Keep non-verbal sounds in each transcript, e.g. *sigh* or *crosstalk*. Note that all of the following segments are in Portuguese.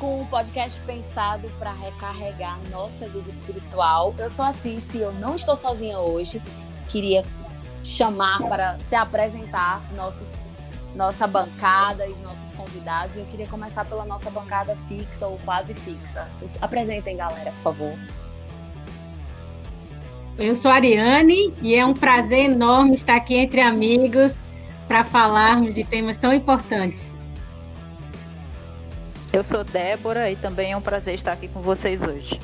com um podcast pensado para recarregar nossa vida espiritual. Eu sou a Tice e eu não estou sozinha hoje. Queria chamar para se apresentar nossos, nossa bancada e nossos convidados. Eu queria começar pela nossa bancada fixa ou quase fixa. Vocês apresentem, galera, por favor. Eu sou a Ariane e é um prazer enorme estar aqui entre amigos para falarmos de temas tão importantes. Eu sou Débora e também é um prazer estar aqui com vocês hoje.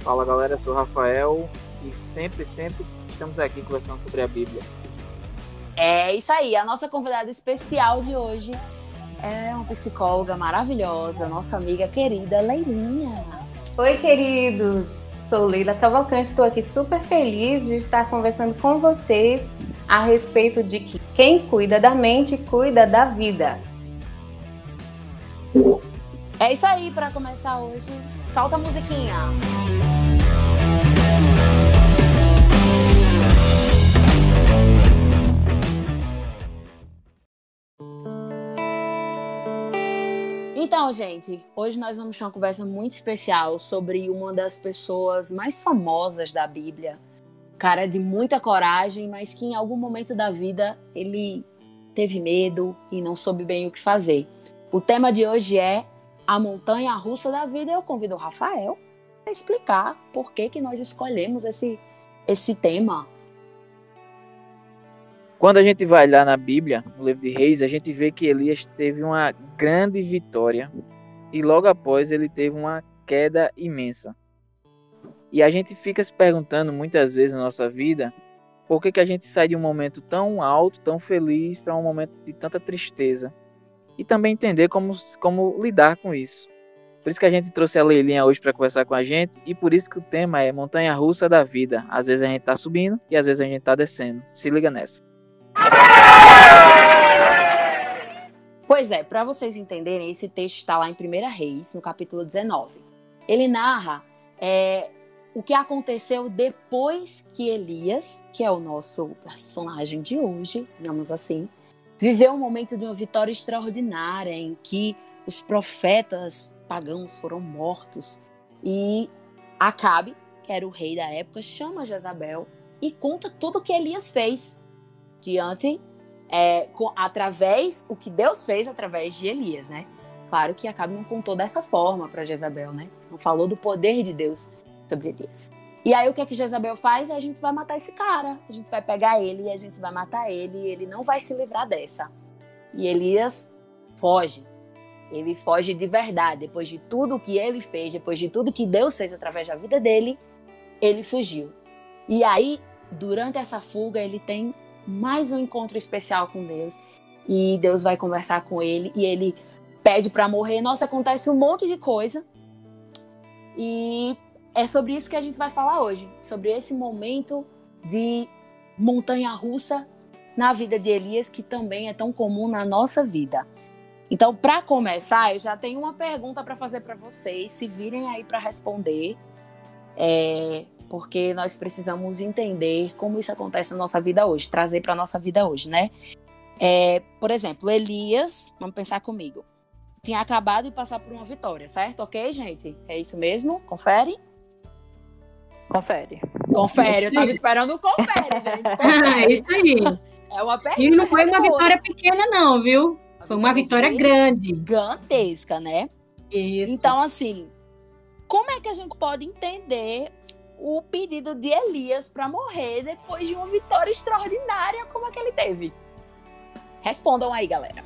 Fala galera, eu sou o Rafael e sempre, sempre estamos aqui conversando sobre a Bíblia. É isso aí, a nossa convidada especial de hoje é uma psicóloga maravilhosa, nossa amiga querida Leilinha. Oi, queridos! Sou Leila Cavalcante, estou aqui super feliz de estar conversando com vocês a respeito de que quem cuida da mente cuida da vida. É isso aí, para começar hoje, solta a musiquinha. Então, gente, hoje nós vamos ter uma conversa muito especial sobre uma das pessoas mais famosas da Bíblia. Cara de muita coragem, mas que em algum momento da vida ele teve medo e não soube bem o que fazer. O tema de hoje é a montanha russa da vida. Eu convido o Rafael para explicar por que, que nós escolhemos esse, esse tema. Quando a gente vai lá na Bíblia, no livro de Reis, a gente vê que Elias teve uma grande vitória e logo após ele teve uma queda imensa. E a gente fica se perguntando muitas vezes na nossa vida por que, que a gente sai de um momento tão alto, tão feliz, para um momento de tanta tristeza. E também entender como, como lidar com isso. Por isso que a gente trouxe a Leilinha hoje para conversar com a gente e por isso que o tema é montanha russa da vida. Às vezes a gente está subindo e às vezes a gente está descendo. Se liga nessa. Pois é, para vocês entenderem, esse texto está lá em 1 Reis, no capítulo 19. Ele narra é, o que aconteceu depois que Elias, que é o nosso personagem de hoje, digamos assim, viveu um momento de uma vitória extraordinária em que os profetas pagãos foram mortos e Acabe, que era o rei da época, chama Jezabel e conta tudo o que Elias fez diante, é, com, através, o que Deus fez através de Elias, né? Claro que Acabe não contou dessa forma para Jezabel, né? Não falou do poder de Deus sobre Elias. E aí o que é que Jezabel faz? A gente vai matar esse cara, a gente vai pegar ele e a gente vai matar ele e ele não vai se livrar dessa. E Elias foge. Ele foge de verdade. Depois de tudo que ele fez, depois de tudo que Deus fez através da vida dele, ele fugiu. E aí, durante essa fuga, ele tem mais um encontro especial com Deus. E Deus vai conversar com ele e ele pede para morrer. Nossa, acontece um monte de coisa. E é sobre isso que a gente vai falar hoje, sobre esse momento de montanha russa na vida de Elias, que também é tão comum na nossa vida. Então, para começar, eu já tenho uma pergunta para fazer para vocês, se virem aí para responder. É, porque nós precisamos entender como isso acontece na nossa vida hoje, trazer para nossa vida hoje, né? É, por exemplo, Elias, vamos pensar comigo, tinha acabado de passar por uma vitória, certo? Ok, gente? É isso mesmo? Confere? Confere. Confere, eu tava esperando o confere, gente. *laughs* Confere. É isso aí. É uma pergunta. E não foi uma vitória pequena, não, viu? Foi uma vitória grande. Gigantesca, né? Isso. Então, assim, como é que a gente pode entender o pedido de Elias para morrer depois de uma vitória extraordinária como a que ele teve? Respondam aí, galera.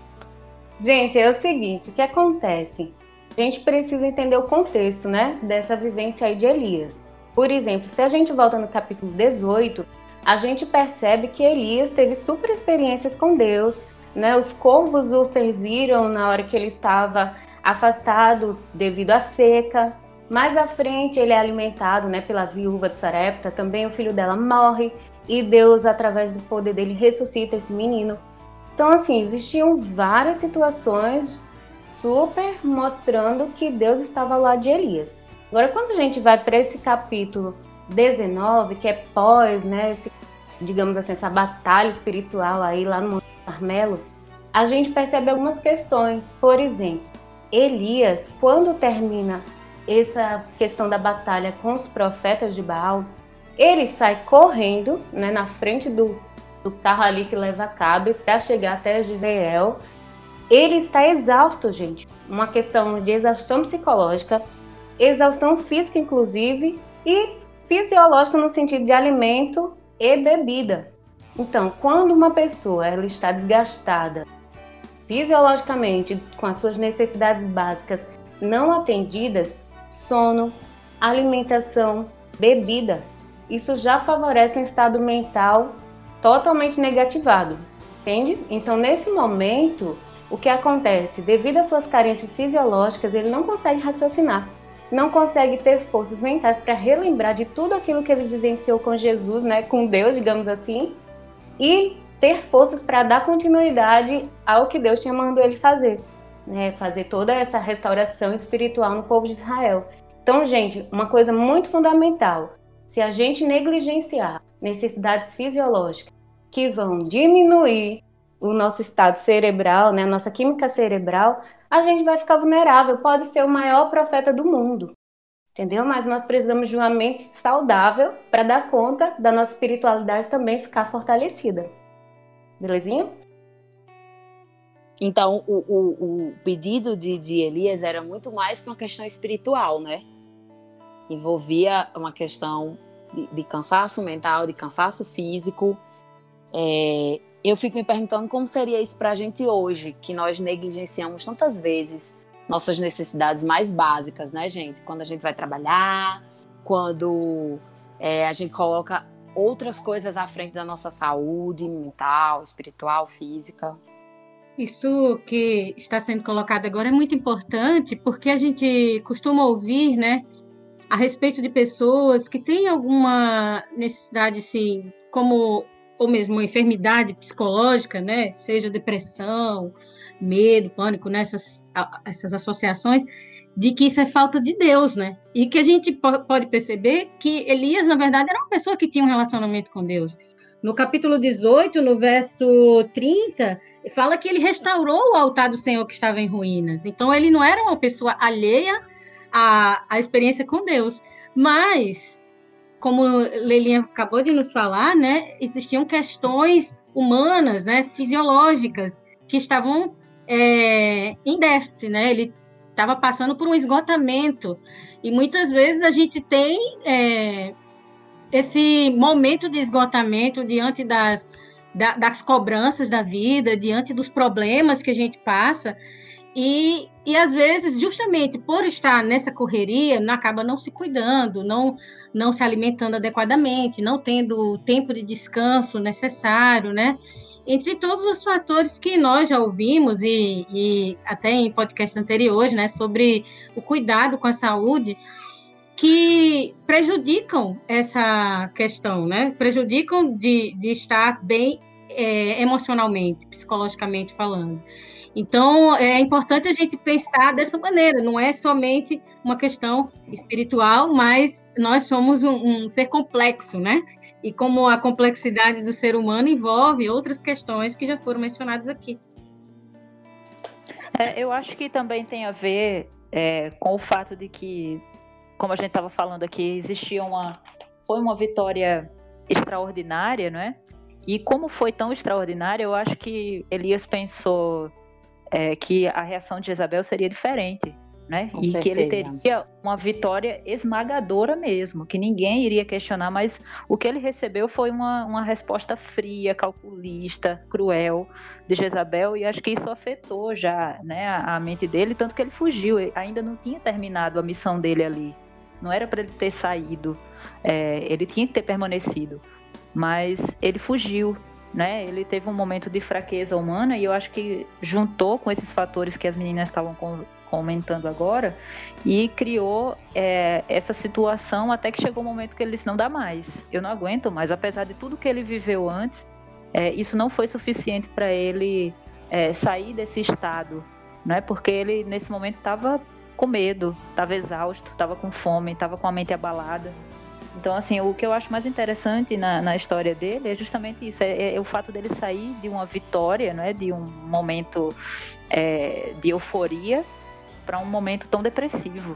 Gente, é o seguinte, o que acontece? A gente precisa entender o contexto, né, dessa vivência aí de Elias. Por exemplo, se a gente volta no capítulo 18, a gente percebe que Elias teve super experiências com Deus, né? Os corvos o serviram na hora que ele estava afastado devido à seca. Mais à frente, ele é alimentado né, pela viúva de Sarepta, também o filho dela morre e Deus, através do poder dele, ressuscita esse menino. Então, assim, existiam várias situações super mostrando que Deus estava lá de Elias. Agora, quando a gente vai para esse capítulo 19, que é pós, né, esse, digamos assim, essa batalha espiritual aí lá no Monte Carmelo, a gente percebe algumas questões. Por exemplo, Elias, quando termina essa questão da batalha com os profetas de Baal, ele sai correndo né, na frente do, do carro ali que leva a Cabe para chegar até Gisrael. Ele está exausto, gente. Uma questão de exaustão psicológica, exaustão física, inclusive, e fisiológica no sentido de alimento e bebida. Então, quando uma pessoa ela está desgastada fisiologicamente, com as suas necessidades básicas não atendidas, sono, alimentação, bebida, isso já favorece um estado mental totalmente negativado, entende? Então, nesse momento, o que acontece? Devido às suas carências fisiológicas, ele não consegue raciocinar, não consegue ter forças mentais para relembrar de tudo aquilo que ele vivenciou com Jesus, né, com Deus, digamos assim, e ter forças para dar continuidade ao que Deus tinha mandado ele fazer, né? Fazer toda essa restauração espiritual no povo de Israel. Então, gente, uma coisa muito fundamental: se a gente negligenciar necessidades fisiológicas que vão diminuir o nosso estado cerebral, né, a nossa química cerebral, a gente vai ficar vulnerável. Pode ser o maior profeta do mundo, entendeu? Mas nós precisamos de uma mente saudável para dar conta da nossa espiritualidade também ficar fortalecida. Belezinha? Então, o, o, o pedido de, de Elias era muito mais que uma questão espiritual, né? Envolvia uma questão de, de cansaço mental, de cansaço físico. É, eu fico me perguntando como seria isso para a gente hoje, que nós negligenciamos tantas vezes nossas necessidades mais básicas, né, gente? Quando a gente vai trabalhar, quando é, a gente coloca outras coisas à frente da nossa saúde mental, espiritual, física. Isso que está sendo colocado agora é muito importante, porque a gente costuma ouvir, né, a respeito de pessoas que têm alguma necessidade, assim, como ou mesmo uma enfermidade psicológica, né, seja depressão, medo, pânico, nessas né, essas associações, de que isso é falta de Deus, né? E que a gente pode perceber que Elias, na verdade, era uma pessoa que tinha um relacionamento com Deus. No capítulo 18, no verso 30, fala que ele restaurou o altar do Senhor que estava em ruínas. Então, ele não era uma pessoa alheia à, à experiência com Deus. Mas, como Lelinha acabou de nos falar, né, existiam questões humanas, né, fisiológicas, que estavam é, em déficit, né? Ele estava passando por um esgotamento. E muitas vezes a gente tem é, esse momento de esgotamento diante das, da, das cobranças da vida, diante dos problemas que a gente passa. E, e às vezes, justamente por estar nessa correria, acaba não se cuidando, não, não se alimentando adequadamente, não tendo o tempo de descanso necessário, né? entre todos os fatores que nós já ouvimos e, e até em podcasts anteriores, né, sobre o cuidado com a saúde, que prejudicam essa questão, né, prejudicam de, de estar bem é, emocionalmente, psicologicamente falando. Então, é importante a gente pensar dessa maneira, não é somente uma questão espiritual, mas nós somos um, um ser complexo, né? E como a complexidade do ser humano envolve outras questões que já foram mencionadas aqui. É, eu acho que também tem a ver é, com o fato de que, como a gente estava falando aqui, existia uma. Foi uma vitória extraordinária, não é? E como foi tão extraordinária, eu acho que Elias pensou é, que a reação de Jezabel seria diferente. Né? Com e certeza. que ele teria uma vitória esmagadora mesmo, que ninguém iria questionar, mas o que ele recebeu foi uma, uma resposta fria, calculista, cruel de Jezabel, e acho que isso afetou já né, a, a mente dele, tanto que ele fugiu, ele ainda não tinha terminado a missão dele ali, não era para ele ter saído, é, ele tinha que ter permanecido, mas ele fugiu, né? Ele teve um momento de fraqueza humana e eu acho que juntou com esses fatores que as meninas estavam comentando agora e criou é, essa situação até que chegou o um momento que ele disse não dá mais, eu não aguento mais, apesar de tudo que ele viveu antes, é, isso não foi suficiente para ele é, sair desse estado, né? Porque ele nesse momento estava com medo, estava exausto, estava com fome, estava com a mente abalada. Então, assim, o que eu acho mais interessante na, na história dele é justamente isso, é, é, o fato dele sair de uma vitória, não é, de um momento é, de euforia, para um momento tão depressivo,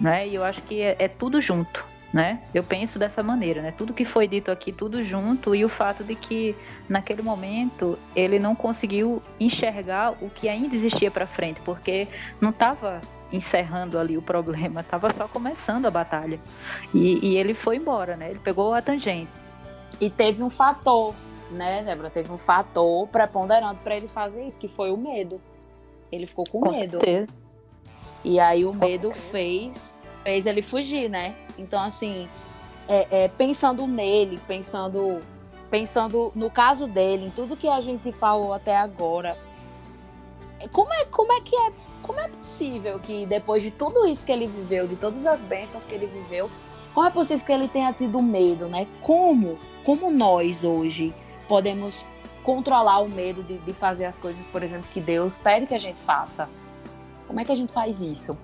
né? E eu acho que é, é tudo junto, né? Eu penso dessa maneira, né? Tudo que foi dito aqui, tudo junto e o fato de que naquele momento ele não conseguiu enxergar o que ainda existia para frente, porque não estava encerrando ali o problema, *laughs* estava só começando a batalha. E, e, ele foi embora, né? Ele pegou a tangente. E teve um fator, né, Débora? Teve um fator preponderante para ele fazer isso, que foi o medo. Ele ficou com, com medo. Certeza. E aí o medo fez, fez ele fugir, né? Então, assim, é, é, pensando nele, pensando, pensando no caso dele, em tudo que a gente falou até agora, como é, como é que é como é possível que depois de tudo isso que ele viveu, de todas as bênçãos que ele viveu, como é possível que ele tenha tido medo, né? Como, como nós hoje podemos controlar o medo de, de fazer as coisas, por exemplo, que Deus pede que a gente faça? Como é que a gente faz isso?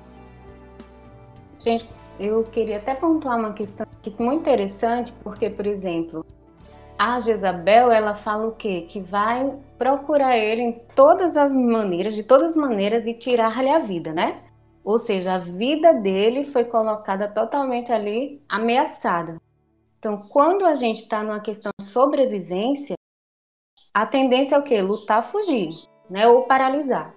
Gente, eu queria até pontuar uma questão aqui muito interessante, porque, por exemplo, a Jezabel, ela fala o quê? Que vai procurar ele em todas as maneiras, de todas as maneiras, de tirar-lhe a vida, né? Ou seja, a vida dele foi colocada totalmente ali ameaçada. Então, quando a gente está numa questão de sobrevivência, a tendência é o quê? Lutar, fugir, né? Ou paralisar.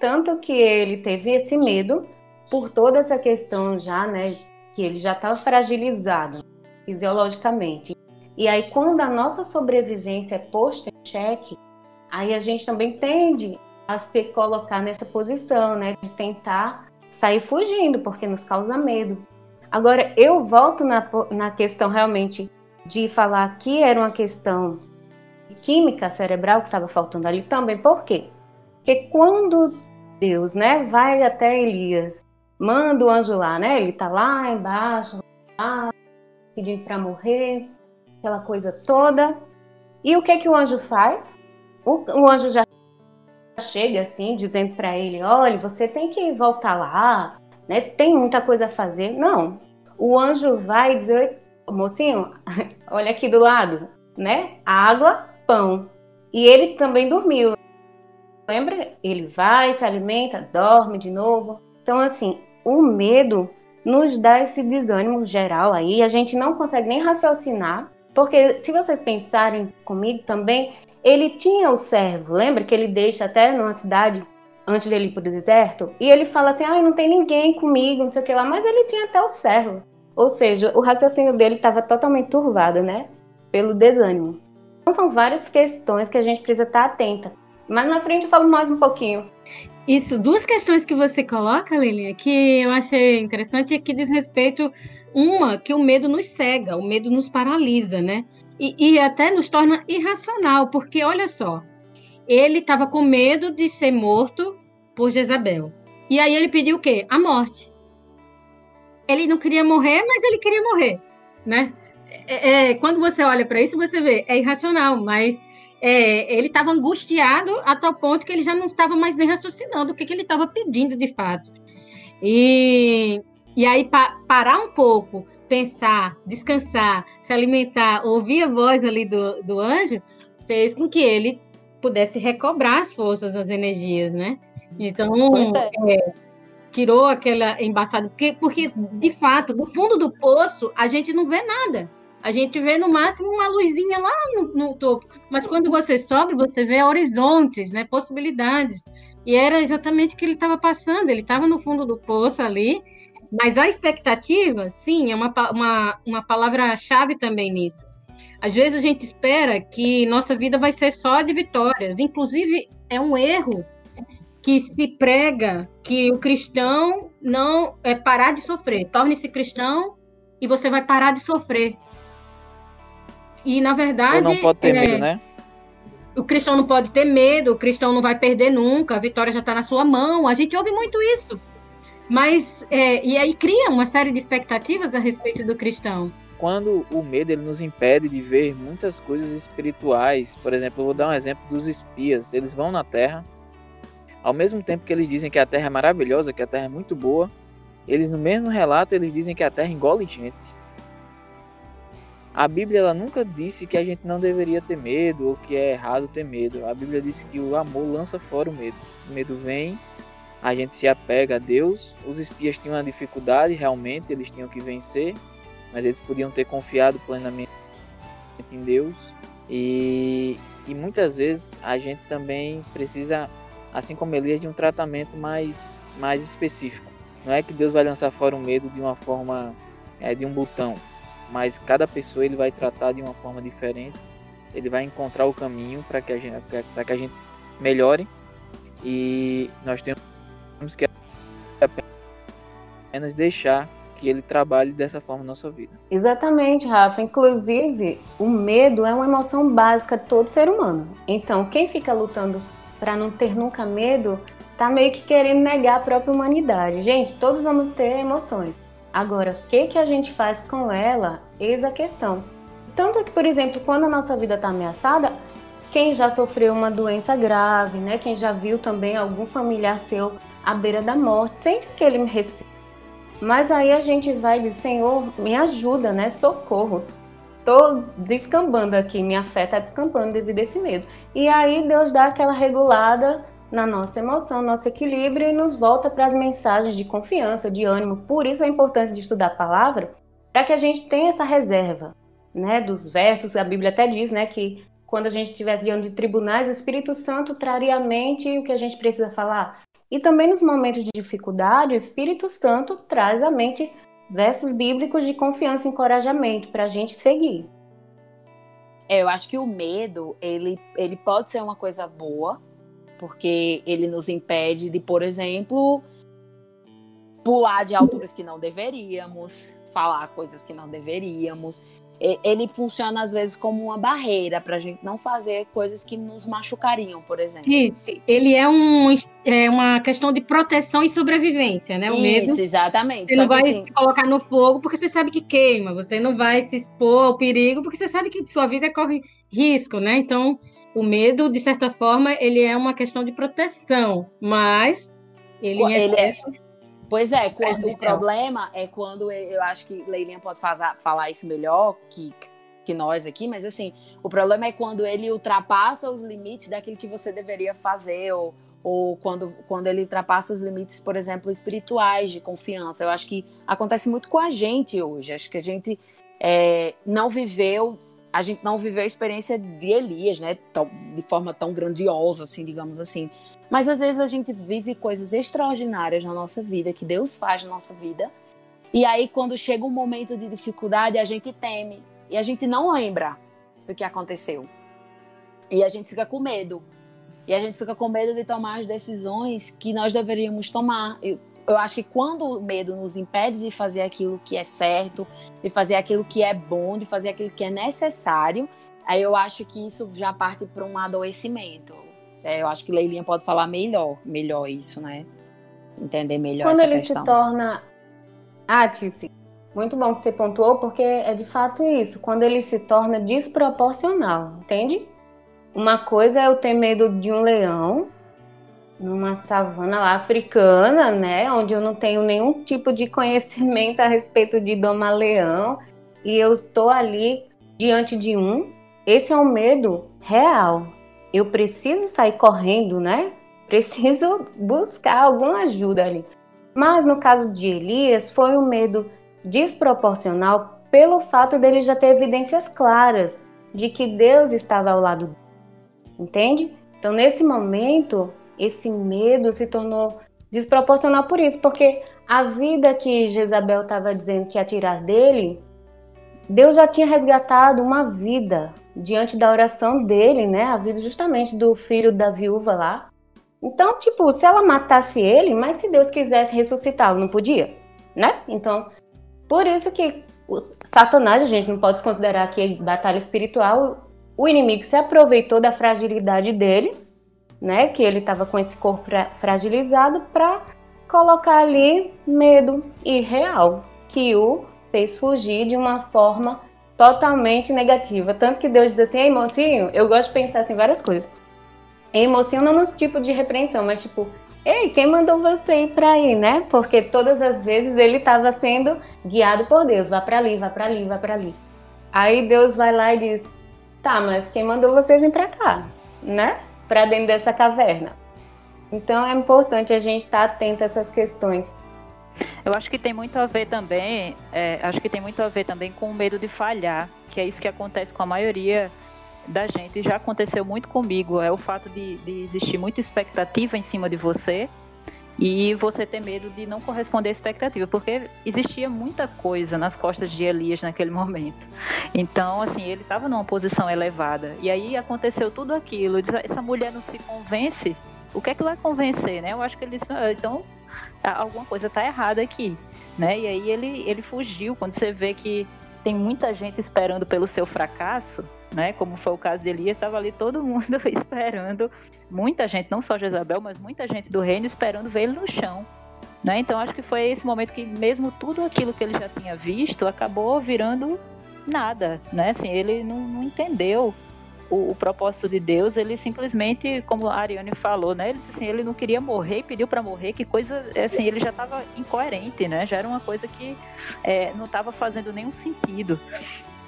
Tanto que ele teve esse medo por toda essa questão já, né? Que ele já estava fragilizado fisiologicamente. E aí, quando a nossa sobrevivência é posta em xeque, aí a gente também tende a se colocar nessa posição, né? De tentar sair fugindo, porque nos causa medo. Agora, eu volto na, na questão realmente de falar que era uma questão química cerebral que estava faltando ali também. Por quê? Porque quando Deus, né, vai até Elias, manda o anjo lá, né? Ele tá lá embaixo, lá, pedindo para morrer aquela coisa toda. E o que que o anjo faz? O, o anjo já chega assim, dizendo para ele: olha, você tem que voltar lá, né? Tem muita coisa a fazer. Não. O anjo vai dizer: mocinho, *laughs* olha aqui do lado, né? Água, pão. E ele também dormiu. Lembra? Ele vai, se alimenta, dorme de novo. Então, assim, o medo nos dá esse desânimo geral aí, a gente não consegue nem raciocinar, porque se vocês pensarem comigo também, ele tinha o servo, lembra que ele deixa até numa cidade antes dele ir para o deserto? E ele fala assim: ah, não tem ninguém comigo, não sei o que lá, mas ele tinha até o servo. Ou seja, o raciocínio dele estava totalmente turvado, né? Pelo desânimo. Então são várias questões que a gente precisa estar atenta. Mas na frente eu falo mais um pouquinho. Isso, duas questões que você coloca, Lilia, que eu achei interessante e que diz respeito uma, que o medo nos cega, o medo nos paralisa, né? E, e até nos torna irracional, porque olha só, ele estava com medo de ser morto por Jezabel. E aí ele pediu o quê? A morte. Ele não queria morrer, mas ele queria morrer, né? É, é, quando você olha para isso, você vê, é irracional, mas é, ele estava angustiado a tal ponto que ele já não estava mais nem raciocinando o que, que ele estava pedindo de fato. E, e aí, pa parar um pouco, pensar, descansar, se alimentar, ouvir a voz ali do, do anjo, fez com que ele pudesse recobrar as forças, as energias, né? Então, é. É, tirou aquela embaçada, porque, porque, de fato, no fundo do poço, a gente não vê nada. A gente vê no máximo uma luzinha lá no, no topo, mas quando você sobe, você vê horizontes, né, possibilidades. E era exatamente o que ele estava passando. Ele estava no fundo do poço ali, mas a expectativa, sim, é uma, uma, uma palavra-chave também nisso. Às vezes a gente espera que nossa vida vai ser só de vitórias. Inclusive, é um erro que se prega que o cristão não é parar de sofrer. Torne-se cristão e você vai parar de sofrer. E na verdade. Ou não pode ter é, medo, né? O cristão não pode ter medo, o cristão não vai perder nunca, a vitória já está na sua mão. A gente ouve muito isso. Mas, é, e aí cria uma série de expectativas a respeito do cristão. Quando o medo ele nos impede de ver muitas coisas espirituais, por exemplo, eu vou dar um exemplo dos espias. Eles vão na Terra, ao mesmo tempo que eles dizem que a Terra é maravilhosa, que a Terra é muito boa, eles no mesmo relato eles dizem que a Terra engole gente. A Bíblia ela nunca disse que a gente não deveria ter medo ou que é errado ter medo. A Bíblia disse que o amor lança fora o medo. O medo vem a gente se apega a Deus. Os espias tinham uma dificuldade, realmente, eles tinham que vencer, mas eles podiam ter confiado plenamente em Deus. E, e muitas vezes a gente também precisa, assim como Elias, de um tratamento mais, mais específico. Não é que Deus vai lançar fora o medo de uma forma, é, de um botão, mas cada pessoa ele vai tratar de uma forma diferente. Ele vai encontrar o caminho para que a gente, que a gente melhore. E nós temos que apenas deixar que ele trabalhe dessa forma na nossa vida. Exatamente, Rafa. Inclusive, o medo é uma emoção básica de todo ser humano. Então, quem fica lutando para não ter nunca medo, tá meio que querendo negar a própria humanidade. Gente, todos vamos ter emoções. Agora, o que, que a gente faz com ela, eis a questão. Tanto que, por exemplo, quando a nossa vida está ameaçada, quem já sofreu uma doença grave, né? Quem já viu também algum familiar seu à beira da morte, sente aquele receio. Mas aí a gente vai de Senhor, me ajuda, né? Socorro. Tô descambando aqui, minha fé tá descambando devido a esse medo. E aí Deus dá aquela regulada na nossa emoção, nosso equilíbrio e nos volta para as mensagens de confiança, de ânimo. Por isso a importância de estudar a palavra, para que a gente tenha essa reserva, né, dos versos. A Bíblia até diz, né, que quando a gente estivesse diante de tribunais, o Espírito Santo traria à mente o que a gente precisa falar. E também nos momentos de dificuldade, o Espírito Santo traz à mente versos bíblicos de confiança e encorajamento para a gente seguir. É, eu acho que o medo, ele, ele pode ser uma coisa boa, porque ele nos impede de, por exemplo, pular de alturas que não deveríamos, falar coisas que não deveríamos ele funciona às vezes como uma barreira para a gente não fazer coisas que nos machucariam, por exemplo. Isso, ele é, um, é uma questão de proteção e sobrevivência, né? O Isso, medo. exatamente. Você não vai assim... se colocar no fogo porque você sabe que queima, você não vai se expor ao perigo porque você sabe que sua vida corre risco, né? Então, o medo, de certa forma, ele é uma questão de proteção, mas ele, ele é Pois é, quando, o problema é quando eu acho que Leilinha pode fazer, falar isso melhor que, que nós aqui, mas assim, o problema é quando ele ultrapassa os limites daquilo que você deveria fazer, ou, ou quando, quando ele ultrapassa os limites, por exemplo, espirituais de confiança. Eu acho que acontece muito com a gente hoje. Acho que a gente é, não viveu, a gente não viveu a experiência de Elias, né? Tão, de forma tão grandiosa, assim, digamos assim. Mas às vezes a gente vive coisas extraordinárias na nossa vida, que Deus faz na nossa vida. E aí, quando chega um momento de dificuldade, a gente teme. E a gente não lembra do que aconteceu. E a gente fica com medo. E a gente fica com medo de tomar as decisões que nós deveríamos tomar. Eu, eu acho que quando o medo nos impede de fazer aquilo que é certo, de fazer aquilo que é bom, de fazer aquilo que é necessário, aí eu acho que isso já parte para um adoecimento. É, eu acho que Leilinha pode falar melhor, melhor isso, né? Entender melhor Quando essa ele questão. se torna. Ah, Tiffy, muito bom que você pontuou, porque é de fato isso. Quando ele se torna desproporcional, entende? Uma coisa é eu ter medo de um leão numa savana lá africana, né? Onde eu não tenho nenhum tipo de conhecimento a respeito de domar leão e eu estou ali diante de um. Esse é um medo real, eu preciso sair correndo, né? *laughs* Preciso buscar alguma ajuda ali. Mas no caso de Elias, foi um medo desproporcional pelo fato dele já ter evidências claras de que Deus estava ao lado dele. Entende? Então, nesse momento, esse medo se tornou desproporcional por isso, porque a vida que Jezabel estava dizendo que ia tirar dele, Deus já tinha resgatado uma vida, diante da oração dele, né? A vida justamente do filho da viúva lá. Então, tipo, se ela matasse ele, mas se Deus quisesse ressuscitá-lo, não podia, né? Então, por isso que Satanás, a gente não pode considerar que batalha espiritual, o inimigo se aproveitou da fragilidade dele, né? Que ele estava com esse corpo fragilizado para colocar ali medo irreal, que o fez fugir de uma forma totalmente negativa. Tanto que Deus diz assim, ei mocinho, eu gosto de pensar assim várias coisas. Ei mocinho não no tipo de repreensão, mas tipo, ei, quem mandou você ir para aí, né? Porque todas as vezes ele estava sendo guiado por Deus, vá para ali, vá para ali, vá para ali. Aí Deus vai lá e diz, tá, mas quem mandou você vir para cá, né? Para dentro dessa caverna. Então é importante a gente estar atento a essas questões. Eu acho que tem muito a ver também, é, acho que tem muito a ver também com o medo de falhar, que é isso que acontece com a maioria da gente. Já aconteceu muito comigo, é o fato de, de existir muita expectativa em cima de você e você ter medo de não corresponder à expectativa, porque existia muita coisa nas costas de Elias naquele *laughs* momento. Então, assim, ele estava numa posição elevada. E aí aconteceu tudo aquilo. Essa mulher não se convence. O que é que vai convencer, né? Eu acho que ele disse, ah, então alguma coisa está errada aqui, né? E aí ele, ele fugiu. Quando você vê que tem muita gente esperando pelo seu fracasso, né? Como foi o caso de Elias, estava ali todo mundo *laughs* esperando, muita gente, não só Jezabel, mas muita gente do reino esperando ver ele no chão. Né? Então acho que foi esse momento que mesmo tudo aquilo que ele já tinha visto acabou virando nada, né? Assim, ele não, não entendeu o, o, propósito de Deus, ele simplesmente, como a Ariane falou, né? Ele assim, ele não queria morrer e pediu para morrer, que coisa, assim, ele já estava incoerente, né? Já era uma coisa que é, não estava fazendo nenhum sentido.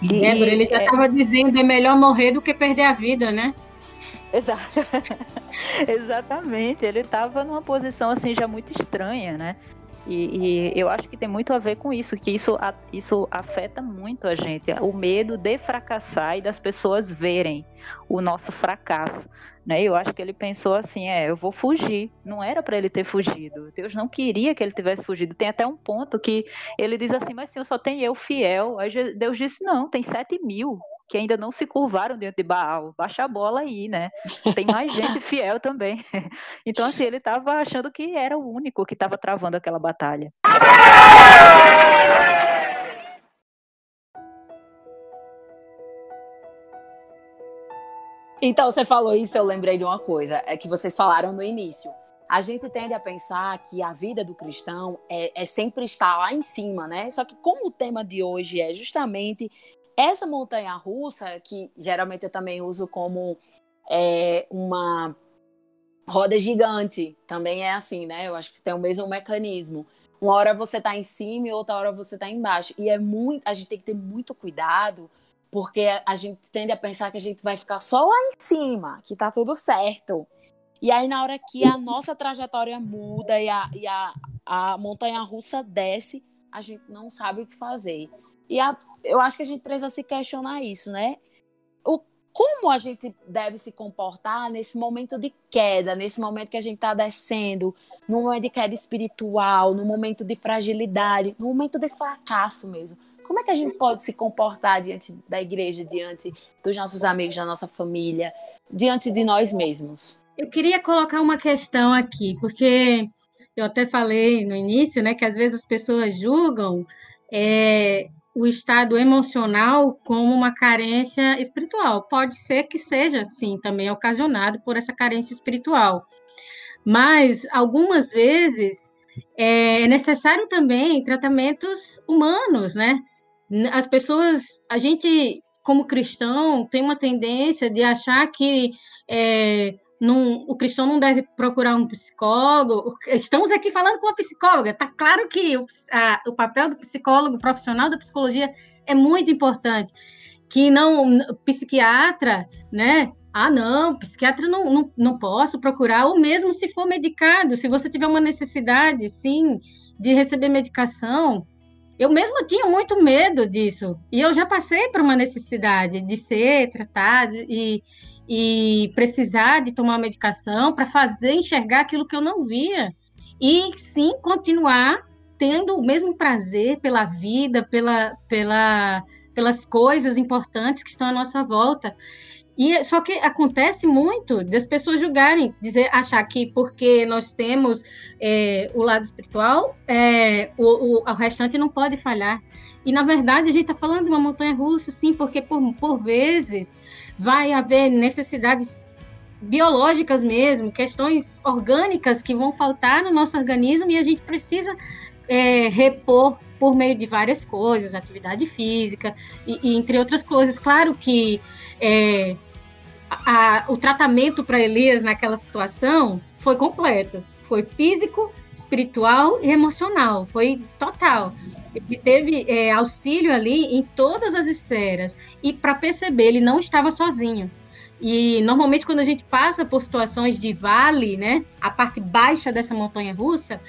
E, ele já estava é... dizendo é melhor morrer do que perder a vida, né? Exato. *laughs* Exatamente. Ele estava numa posição assim já muito estranha, né? E, e, eu acho que tem muito a ver com isso, que isso, isso afeta muito a gente, o medo de fracassar e das pessoas verem o nosso fracasso. Né? Eu acho que ele pensou assim: é, eu vou fugir. Não era para ele ter fugido. Deus não queria que ele tivesse fugido. Tem até um ponto que ele diz assim: mas senhor, só tem eu fiel. Aí Deus disse: não, tem sete mil que ainda não se curvaram dentro de Baal. Baixa a bola aí, né? Tem mais gente *laughs* fiel também. *laughs* Então, assim, ele estava achando que era o único que estava travando aquela batalha. Então, você falou isso, eu lembrei de uma coisa, é que vocês falaram no início. A gente tende a pensar que a vida do cristão é, é sempre estar lá em cima, né? Só que como o tema de hoje é justamente essa montanha russa, que geralmente eu também uso como é, uma roda gigante, também é assim, né? Eu acho que tem o mesmo mecanismo. Uma hora você tá em cima e outra hora você tá embaixo. E é muito, a gente tem que ter muito cuidado, porque a gente tende a pensar que a gente vai ficar só lá em cima, que tá tudo certo. E aí, na hora que a nossa trajetória muda e a, e a, a montanha russa desce, a gente não sabe o que fazer. E a, eu acho que a gente precisa se questionar isso, né? O, como a gente deve se comportar nesse momento de queda, nesse momento que a gente está descendo, no momento de queda espiritual, no momento de fragilidade, no momento de fracasso mesmo. Como é que a gente pode se comportar diante da igreja, diante dos nossos amigos, da nossa família, diante de nós mesmos? Eu queria colocar uma questão aqui, porque eu até falei no início, né, que às vezes as pessoas julgam é, o estado emocional como uma carência espiritual. Pode ser que seja, sim, também ocasionado por essa carência espiritual. Mas, algumas vezes, é necessário também tratamentos humanos, né? As pessoas, a gente, como cristão, tem uma tendência de achar que é, não, o cristão não deve procurar um psicólogo. Estamos aqui falando com uma psicóloga. Está claro que o, a, o papel do psicólogo, profissional da psicologia, é muito importante. Que não, psiquiatra, né? Ah, não, psiquiatra não, não, não posso procurar, ou mesmo se for medicado, se você tiver uma necessidade, sim, de receber medicação. Eu mesmo tinha muito medo disso, e eu já passei por uma necessidade de ser tratado, e, e precisar de tomar medicação para fazer enxergar aquilo que eu não via e sim continuar tendo o mesmo prazer pela vida, pela, pela, pelas coisas importantes que estão à nossa volta. E só que acontece muito das pessoas julgarem, dizer, achar que porque nós temos é, o lado espiritual, é, o, o, o, restante não pode falhar. E na verdade a gente está falando de uma montanha russa, sim, porque por, por vezes vai haver necessidades biológicas mesmo, questões orgânicas que vão faltar no nosso organismo e a gente precisa é, repor por meio de várias coisas, atividade física e, e entre outras coisas. Claro que é, a, o tratamento para Elias naquela situação foi completo, foi físico, espiritual e emocional, foi total. Ele teve é, auxílio ali em todas as esferas. E para perceber, ele não estava sozinho. E normalmente quando a gente passa por situações de vale, né, a parte baixa dessa montanha russa,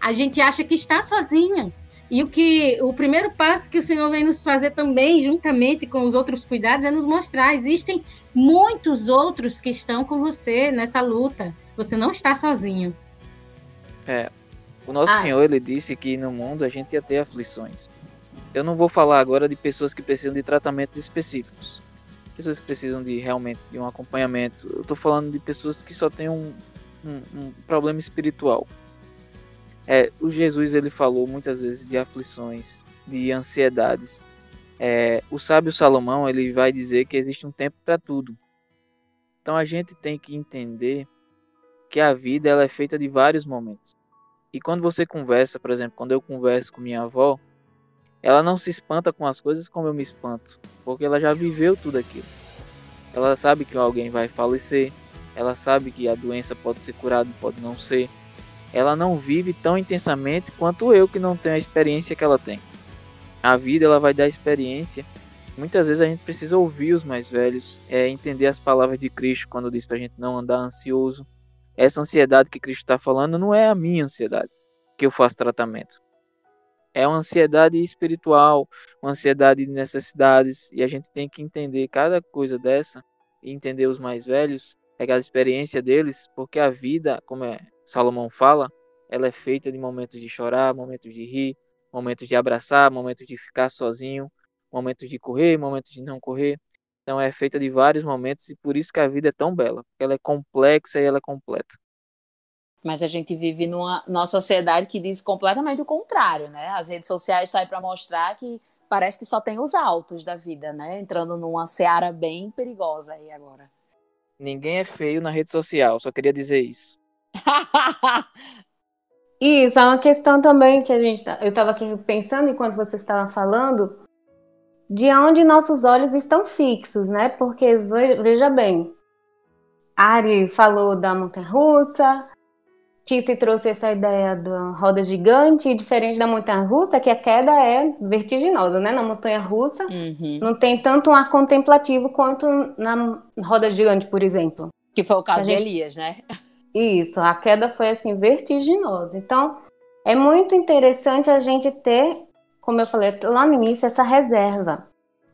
a gente acha que está sozinho. E o que o primeiro passo que o Senhor vem nos fazer também, juntamente com os outros cuidados, é nos mostrar existem muitos outros que estão com você nessa luta. Você não está sozinho. É. O nosso ah. Senhor ele disse que no mundo a gente ia ter aflições. Eu não vou falar agora de pessoas que precisam de tratamentos específicos. Pessoas que precisam de realmente de um acompanhamento. Eu estou falando de pessoas que só têm um, um, um problema espiritual é, o Jesus ele falou muitas vezes de aflições, de ansiedades. É, o sábio Salomão ele vai dizer que existe um tempo para tudo. Então a gente tem que entender que a vida ela é feita de vários momentos. E quando você conversa, por exemplo, quando eu converso com minha avó, ela não se espanta com as coisas como eu me espanto, porque ela já viveu tudo aquilo. Ela sabe que alguém vai falecer, ela sabe que a doença pode ser curada, pode não ser ela não vive tão intensamente quanto eu que não tenho a experiência que ela tem. A vida ela vai dar experiência. Muitas vezes a gente precisa ouvir os mais velhos, é, entender as palavras de Cristo quando diz para a gente não andar ansioso. Essa ansiedade que Cristo está falando não é a minha ansiedade que eu faço tratamento. É uma ansiedade espiritual, uma ansiedade de necessidades, e a gente tem que entender cada coisa dessa e entender os mais velhos, pegar a experiência deles, porque a vida, como é Salomão fala, ela é feita de momentos de chorar, momentos de rir, momentos de abraçar, momentos de ficar sozinho, momentos de correr, momentos de não correr. Então é feita de vários momentos e por isso que a vida é tão bela, porque ela é complexa e ela é completa. Mas a gente vive numa, numa sociedade que diz completamente o contrário, né? As redes sociais estão aí para mostrar que parece que só tem os altos da vida, né? Entrando numa seara bem perigosa aí agora. Ninguém é feio na rede social, só queria dizer isso. *laughs* Isso, é uma questão também que a gente. Tá, eu estava aqui pensando enquanto você estava falando, de onde nossos olhos estão fixos, né? Porque, veja bem, Ari falou da montanha russa, Tice trouxe essa ideia da roda gigante, diferente da montanha russa, que a queda é vertiginosa, né? Na montanha russa uhum. não tem tanto um ar contemplativo quanto na roda gigante, por exemplo. Que foi o caso gente... de Elias, né? Isso, a queda foi assim vertiginosa. Então, é muito interessante a gente ter, como eu falei lá no início, essa reserva.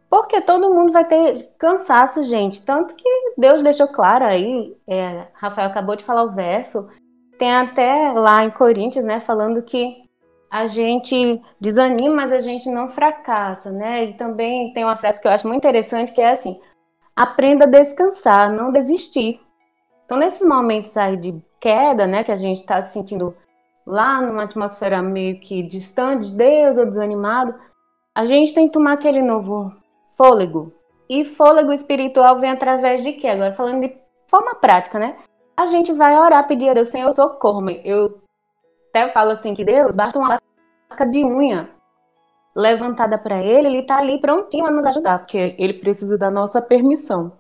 Porque todo mundo vai ter cansaço, gente. Tanto que Deus deixou claro aí, é, Rafael acabou de falar o verso, tem até lá em Coríntios, né, falando que a gente desanima, mas a gente não fracassa, né? E também tem uma frase que eu acho muito interessante que é assim: aprenda a descansar, não desistir. Então, nesses momentos aí de queda, né, que a gente está se sentindo lá numa atmosfera meio que distante de Deus ou desanimado, a gente tem que tomar aquele novo fôlego. E fôlego espiritual vem através de quê? Agora, falando de forma prática, né? A gente vai orar, pedir a Deus, Senhor, socorro. Eu até falo assim que Deus, basta uma lasca de unha levantada para ele, ele está ali prontinho a nos ajudar, porque ele precisa da nossa permissão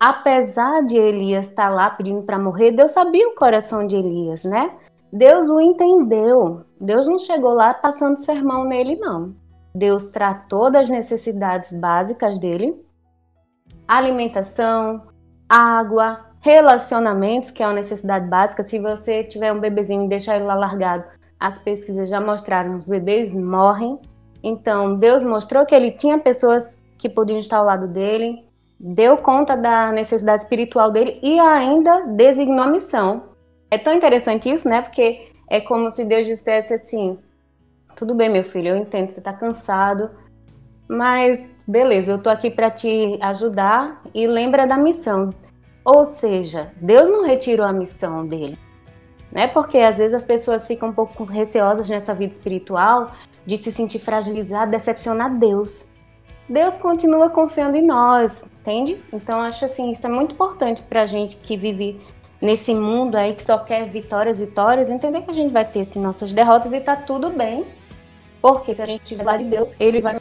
apesar de Elias estar lá pedindo para morrer, Deus sabia o coração de Elias, né? Deus o entendeu. Deus não chegou lá passando sermão nele, não. Deus tratou das necessidades básicas dele: alimentação, água, relacionamentos, que é uma necessidade básica. Se você tiver um bebezinho e deixar ele lá largado, as pesquisas já mostraram os bebês morrem. Então, Deus mostrou que ele tinha pessoas que podiam estar ao lado dele, deu conta da necessidade espiritual dele e ainda designou a missão. É tão interessante isso, né? Porque é como se Deus dissesse assim: tudo bem, meu filho, eu entendo que você está cansado, mas beleza, eu estou aqui para te ajudar e lembra da missão. Ou seja, Deus não retirou a missão dele, né? Porque às vezes as pessoas ficam um pouco receosas nessa vida espiritual de se sentir fragilizado, decepcionar Deus. Deus continua confiando em nós, entende? Então acho assim, isso é muito importante para a gente que vive nesse mundo aí que só quer vitórias, vitórias, entender que a gente vai ter assim, nossas derrotas e tá tudo bem, porque se a gente tiver lá de Deus, Ele vai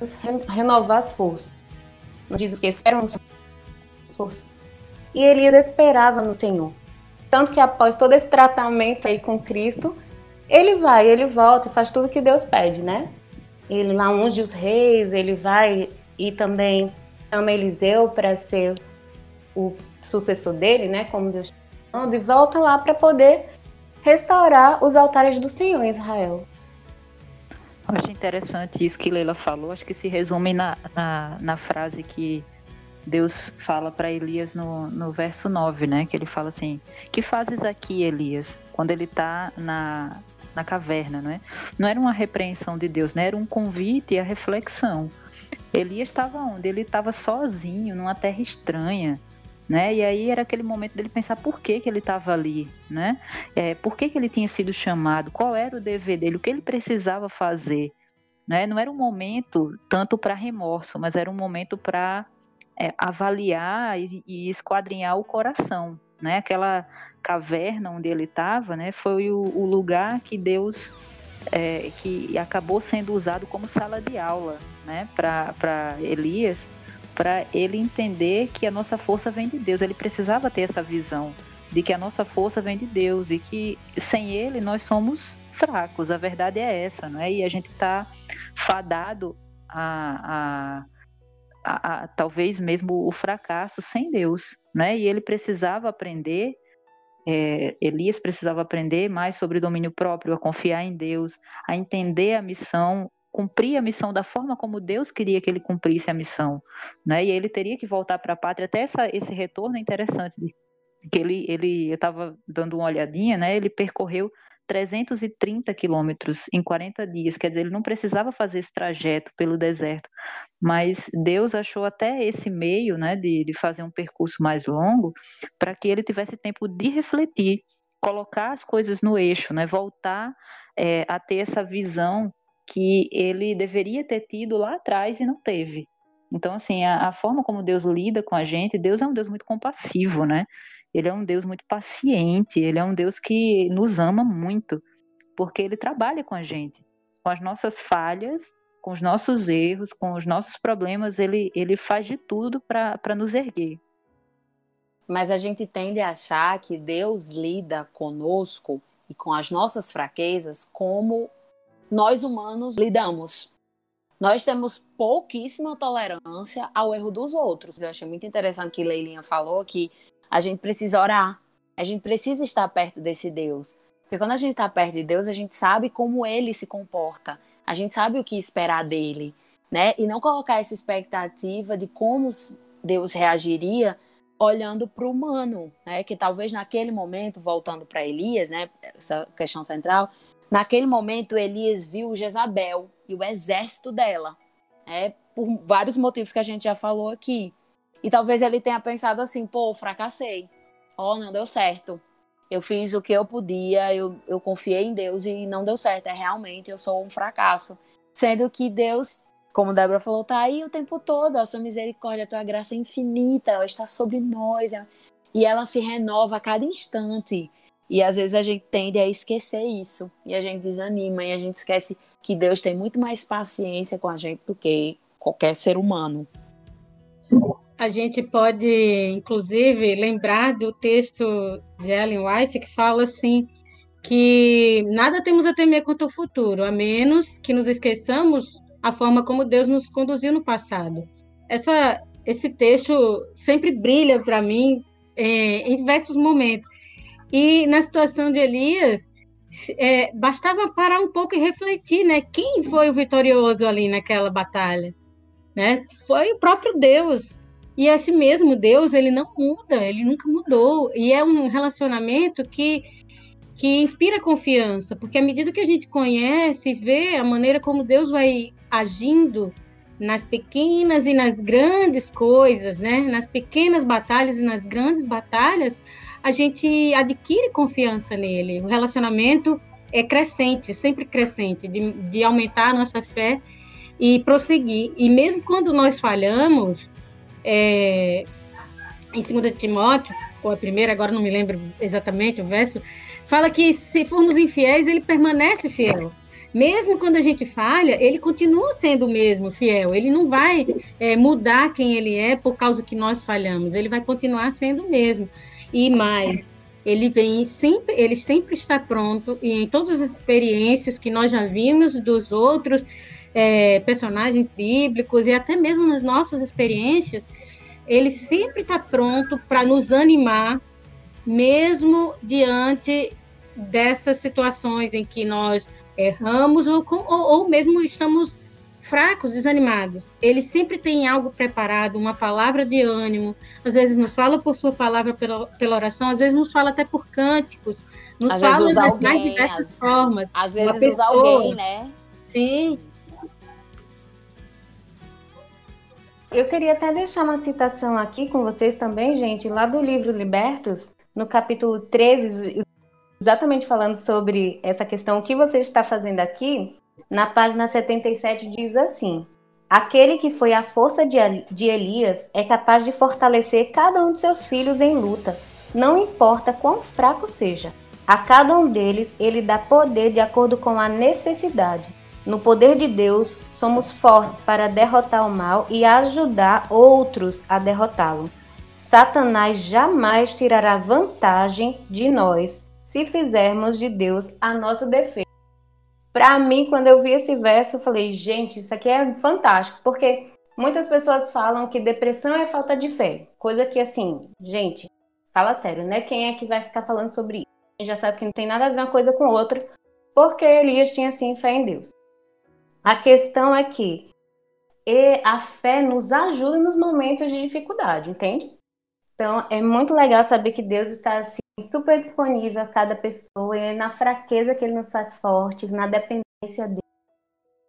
nos renovar as forças. Não diz o que esperam as forças. E Elias esperava no Senhor. Tanto que após todo esse tratamento aí com Cristo, ele vai, ele volta e faz tudo que Deus pede, né? ele lá unge os reis, ele vai e também chama Eliseu para ser o sucessor dele, né, como Deus está falando, e volta lá para poder restaurar os altares do Senhor em Israel. Acho interessante isso que Leila falou, acho que se resume na, na, na frase que Deus fala para Elias no, no verso 9, né? Que ele fala assim: Que fazes aqui, Elias? Quando ele está na, na caverna, não é? Não era uma repreensão de Deus, né? Era um convite à reflexão. Elias estava onde? Ele estava sozinho, numa terra estranha, né? E aí era aquele momento dele pensar por que, que ele estava ali, né? É, por que, que ele tinha sido chamado? Qual era o dever dele? O que ele precisava fazer? Né? Não era um momento tanto para remorso, mas era um momento para é, avaliar e, e, esquadrinhar o coração, né? Aquela caverna onde ele estava, né? Foi o, o, lugar que Deus é, que acabou sendo usado como sala de aula, né? Para Elias, para ele entender que a nossa força vem de Deus. Ele precisava ter essa visão de que a nossa força vem de Deus e que sem Ele nós somos fracos. A verdade é essa, não é? E a gente está fadado a, a a, a, talvez mesmo o fracasso sem Deus, né? E ele precisava aprender, é, Elias precisava aprender mais sobre domínio próprio, a confiar em Deus, a entender a missão, cumprir a missão da forma como Deus queria que ele cumprisse a missão, né? E ele teria que voltar para a pátria. Até essa, esse retorno é interessante, que ele, ele eu estava dando uma olhadinha, né? Ele percorreu 330 quilômetros em 40 dias, quer dizer, ele não precisava fazer esse trajeto pelo deserto, mas Deus achou até esse meio, né, de, de fazer um percurso mais longo, para que ele tivesse tempo de refletir, colocar as coisas no eixo, né, voltar é, a ter essa visão que ele deveria ter tido lá atrás e não teve. Então, assim, a, a forma como Deus lida com a gente, Deus é um Deus muito compassivo, né? Ele é um Deus muito paciente, ele é um Deus que nos ama muito, porque ele trabalha com a gente, com as nossas falhas, com os nossos erros, com os nossos problemas, ele, ele faz de tudo para nos erguer. Mas a gente tende a achar que Deus lida conosco e com as nossas fraquezas como nós humanos lidamos. Nós temos pouquíssima tolerância ao erro dos outros. Eu achei muito interessante que Leilinha falou que a gente precisa orar. A gente precisa estar perto desse Deus. Porque quando a gente está perto de Deus, a gente sabe como ele se comporta. A gente sabe o que esperar dele, né? E não colocar essa expectativa de como Deus reagiria olhando para o humano, né? Que talvez naquele momento, voltando para Elias, né? Essa questão central, naquele momento Elias viu Jezabel e o exército dela, né? Por vários motivos que a gente já falou aqui. E talvez ele tenha pensado assim, pô, fracassei. Ó, oh, não deu certo. Eu fiz o que eu podia, eu, eu confiei em Deus e não deu certo. É realmente, eu sou um fracasso. Sendo que Deus, como Débora falou, tá aí o tempo todo. A sua misericórdia, a tua graça é infinita, ela está sobre nós. E ela se renova a cada instante. E às vezes a gente tende a esquecer isso. E a gente desanima e a gente esquece que Deus tem muito mais paciência com a gente do que qualquer ser humano. A gente pode, inclusive, lembrar do texto de Ellen White que fala assim que nada temos a temer quanto ao futuro, a menos que nos esqueçamos a forma como Deus nos conduziu no passado. Essa, esse texto sempre brilha para mim é, em diversos momentos. E na situação de Elias, é, bastava parar um pouco e refletir, né? Quem foi o vitorioso ali naquela batalha? Né? Foi o próprio Deus. E esse mesmo Deus, ele não muda, ele nunca mudou. E é um relacionamento que, que inspira confiança, porque à medida que a gente conhece, vê a maneira como Deus vai agindo nas pequenas e nas grandes coisas, né? Nas pequenas batalhas e nas grandes batalhas, a gente adquire confiança nele. O relacionamento é crescente, sempre crescente, de, de aumentar a nossa fé e prosseguir. E mesmo quando nós falhamos, é, em 2 Timóteo, ou a primeira, agora não me lembro exatamente o verso, fala que se formos infiéis, ele permanece fiel. Mesmo quando a gente falha, ele continua sendo o mesmo fiel. Ele não vai é, mudar quem ele é por causa que nós falhamos. Ele vai continuar sendo o mesmo. E mais, ele vem sempre, ele sempre está pronto e em todas as experiências que nós já vimos dos outros, é, personagens bíblicos e até mesmo nas nossas experiências, ele sempre está pronto para nos animar, mesmo diante dessas situações em que nós erramos ou, ou, ou mesmo estamos fracos, desanimados. Ele sempre tem algo preparado, uma palavra de ânimo. Às vezes nos fala por sua palavra pela, pela oração, às vezes nos fala até por cânticos, nos às fala de mais diversas às, formas. Às vezes usa alguém, né? Sim. Eu queria até deixar uma citação aqui com vocês também, gente, lá do livro Libertos, no capítulo 13, exatamente falando sobre essa questão, o que você está fazendo aqui, na página 77 diz assim: Aquele que foi a força de Elias é capaz de fortalecer cada um de seus filhos em luta, não importa quão fraco seja. A cada um deles ele dá poder de acordo com a necessidade. No poder de Deus, somos fortes para derrotar o mal e ajudar outros a derrotá-lo. Satanás jamais tirará vantagem de nós se fizermos de Deus a nossa defesa. Para mim, quando eu vi esse verso, eu falei, gente, isso aqui é fantástico, porque muitas pessoas falam que depressão é falta de fé, coisa que assim, gente, fala sério, né? Quem é que vai ficar falando sobre isso? A gente já sabe que não tem nada a ver uma coisa com outra, porque Elias tinha sim fé em Deus. A questão é que a fé nos ajuda nos momentos de dificuldade, entende? Então é muito legal saber que Deus está assim super disponível a cada pessoa e é na fraqueza que ele nos faz fortes, na dependência dele.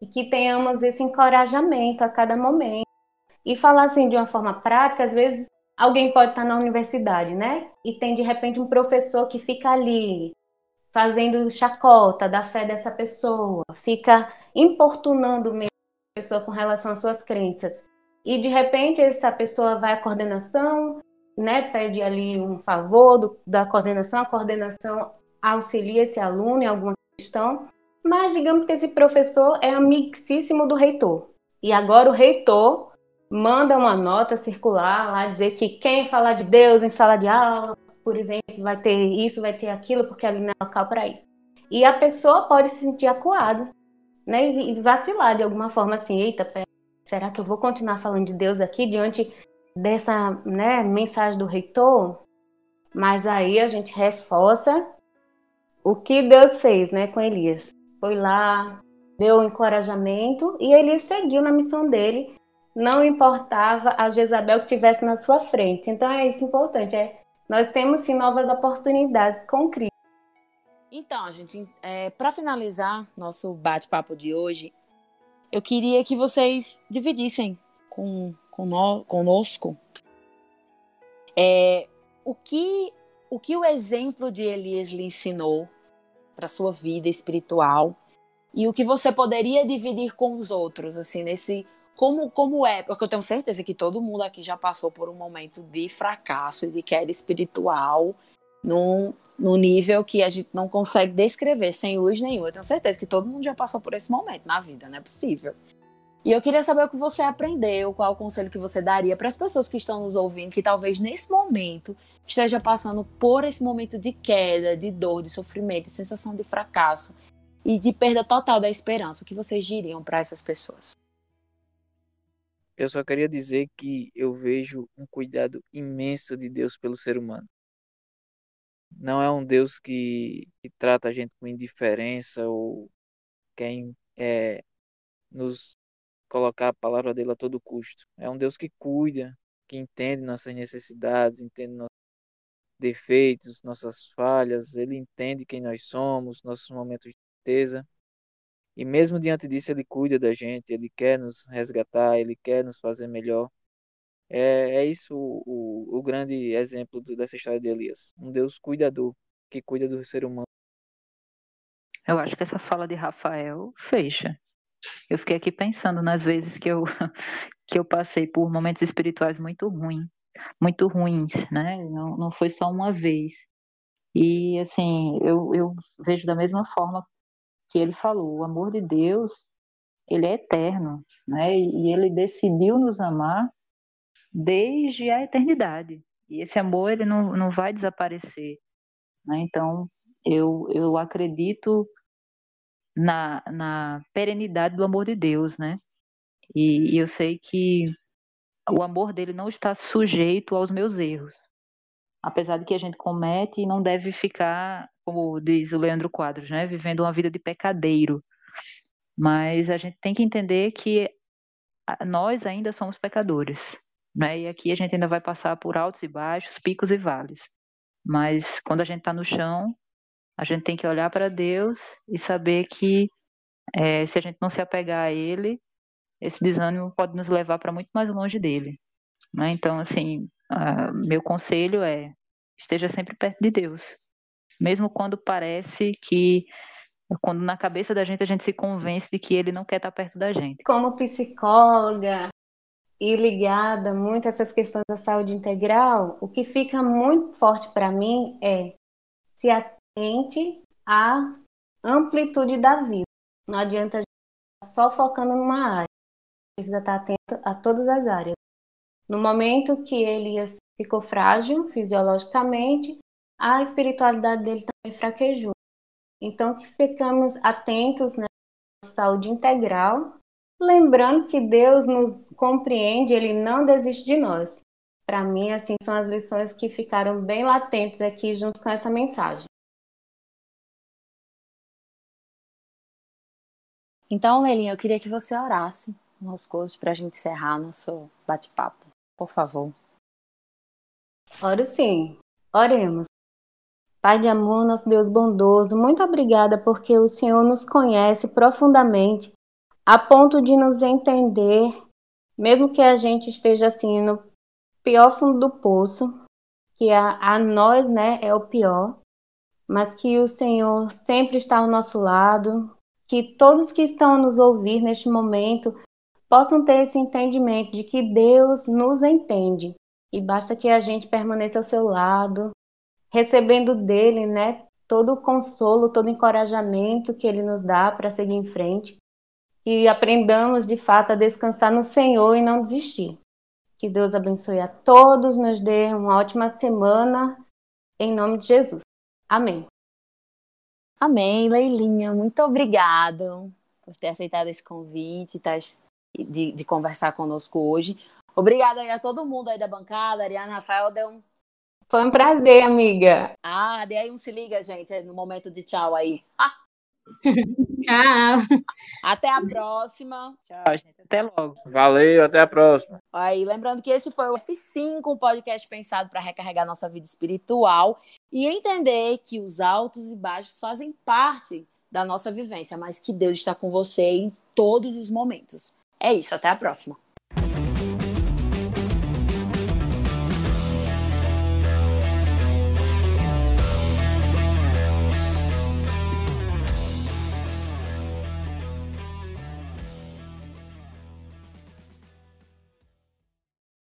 E que tenhamos esse encorajamento a cada momento. E falar assim de uma forma prática, às vezes alguém pode estar na universidade, né? E tem de repente um professor que fica ali fazendo chacota da fé dessa pessoa, fica importunando mesmo a pessoa com relação às suas crenças. E de repente essa pessoa vai à coordenação, né, pede ali um favor do, da coordenação, a coordenação auxilia esse aluno em alguma questão, mas digamos que esse professor é amicíssimo do reitor. E agora o reitor manda uma nota circular lá dizer que quem falar de Deus em sala de aula, por exemplo, vai ter isso, vai ter aquilo, porque ali não é local para isso. E a pessoa pode se sentir acuada, né, e vacilar de alguma forma assim, eita, será que eu vou continuar falando de Deus aqui diante dessa né, mensagem do reitor, mas aí a gente reforça o que Deus fez né, com Elias. Foi lá, deu encorajamento e ele seguiu na missão dele. Não importava a Jezabel que estivesse na sua frente. Então é isso importante. É, nós temos sim novas oportunidades com Cristo. Então, gente, é, para finalizar nosso bate-papo de hoje, eu queria que vocês dividissem com conosco, é, o, que, o que o exemplo de Elias lhe ensinou para sua vida espiritual e o que você poderia dividir com os outros, assim, nesse como, como é, porque eu tenho certeza que todo mundo aqui já passou por um momento de fracasso e de queda espiritual num, num nível que a gente não consegue descrever sem luz nenhuma. Eu tenho certeza que todo mundo já passou por esse momento na vida, não é possível. E eu queria saber o que você aprendeu, qual o conselho que você daria para as pessoas que estão nos ouvindo, que talvez nesse momento esteja passando por esse momento de queda, de dor, de sofrimento, de sensação de fracasso e de perda total da esperança. O que vocês diriam para essas pessoas? Eu só queria dizer que eu vejo um cuidado imenso de Deus pelo ser humano. Não é um Deus que, que trata a gente com indiferença ou quer é, nos colocar a palavra dele a todo custo. É um Deus que cuida, que entende nossas necessidades, entende nossos defeitos, nossas falhas, ele entende quem nós somos, nossos momentos de tristeza. E mesmo diante disso, ele cuida da gente, ele quer nos resgatar, ele quer nos fazer melhor. É, é isso o, o, o grande exemplo do, dessa história de Elias. Um Deus cuidador, que cuida do ser humano. Eu acho que essa fala de Rafael fecha. Eu fiquei aqui pensando nas vezes que eu, *laughs* que eu passei por momentos espirituais muito ruins, muito ruins, né? Não, não foi só uma vez. E, assim, eu, eu vejo da mesma forma que ele falou, o amor de Deus, ele é eterno, né? E ele decidiu nos amar desde a eternidade. E esse amor, ele não, não vai desaparecer, né? Então, eu, eu acredito na, na perenidade do amor de Deus, né? E, e eu sei que o amor dele não está sujeito aos meus erros. Apesar de que a gente comete e não deve ficar, como diz o Leandro Quadros, né, vivendo uma vida de pecadeiro. Mas a gente tem que entender que nós ainda somos pecadores, né? E aqui a gente ainda vai passar por altos e baixos, picos e vales. Mas quando a gente está no chão, a gente tem que olhar para Deus e saber que é, se a gente não se apegar a Ele, esse desânimo pode nos levar para muito mais longe dele. Né? Então, assim, uh, meu conselho é esteja sempre perto de Deus, mesmo quando parece que quando na cabeça da gente a gente se convence de que ele não quer estar perto da gente. Como psicóloga e ligada muito a essas questões da saúde integral, o que fica muito forte para mim é se atente à amplitude da vida. Não adianta a gente só focando numa área precisa estar atento a todas as áreas. No momento que Elias ficou frágil fisiologicamente, a espiritualidade dele também fraquejou. Então, que ficamos atentos na saúde integral, lembrando que Deus nos compreende, Ele não desiste de nós. Para mim, assim, são as lições que ficaram bem latentes aqui junto com essa mensagem. Então, Lelinha, eu queria que você orasse coisas para a gente encerrar nosso bate-papo, por favor. Oro sim. Oremos. Pai de amor, nosso Deus bondoso, muito obrigada porque o Senhor nos conhece profundamente a ponto de nos entender, mesmo que a gente esteja assim no pior fundo do poço, que a, a nós, né, é o pior, mas que o Senhor sempre está ao nosso lado, que todos que estão a nos ouvir neste momento possam ter esse entendimento de que Deus nos entende e basta que a gente permaneça ao seu lado, recebendo dele, né, todo o consolo, todo o encorajamento que ele nos dá para seguir em frente, e aprendamos de fato a descansar no Senhor e não desistir. Que Deus abençoe a todos, nos dê uma ótima semana, em nome de Jesus. Amém. Amém, Leilinha, muito obrigado por ter aceitado esse convite, tá de, de conversar conosco hoje. Obrigada aí a todo mundo aí da bancada. Ariana Rafael deu um. Foi um prazer, amiga. Ah, dê aí um se liga, gente, no momento de tchau aí. *laughs* Tchau. Até a próxima. Tchau, gente. Até logo. Valeu, até a próxima. Aí, lembrando que esse foi o F5, um podcast pensado para recarregar nossa vida espiritual e entender que os altos e baixos fazem parte da nossa vivência, mas que Deus está com você em todos os momentos. É isso, até a próxima.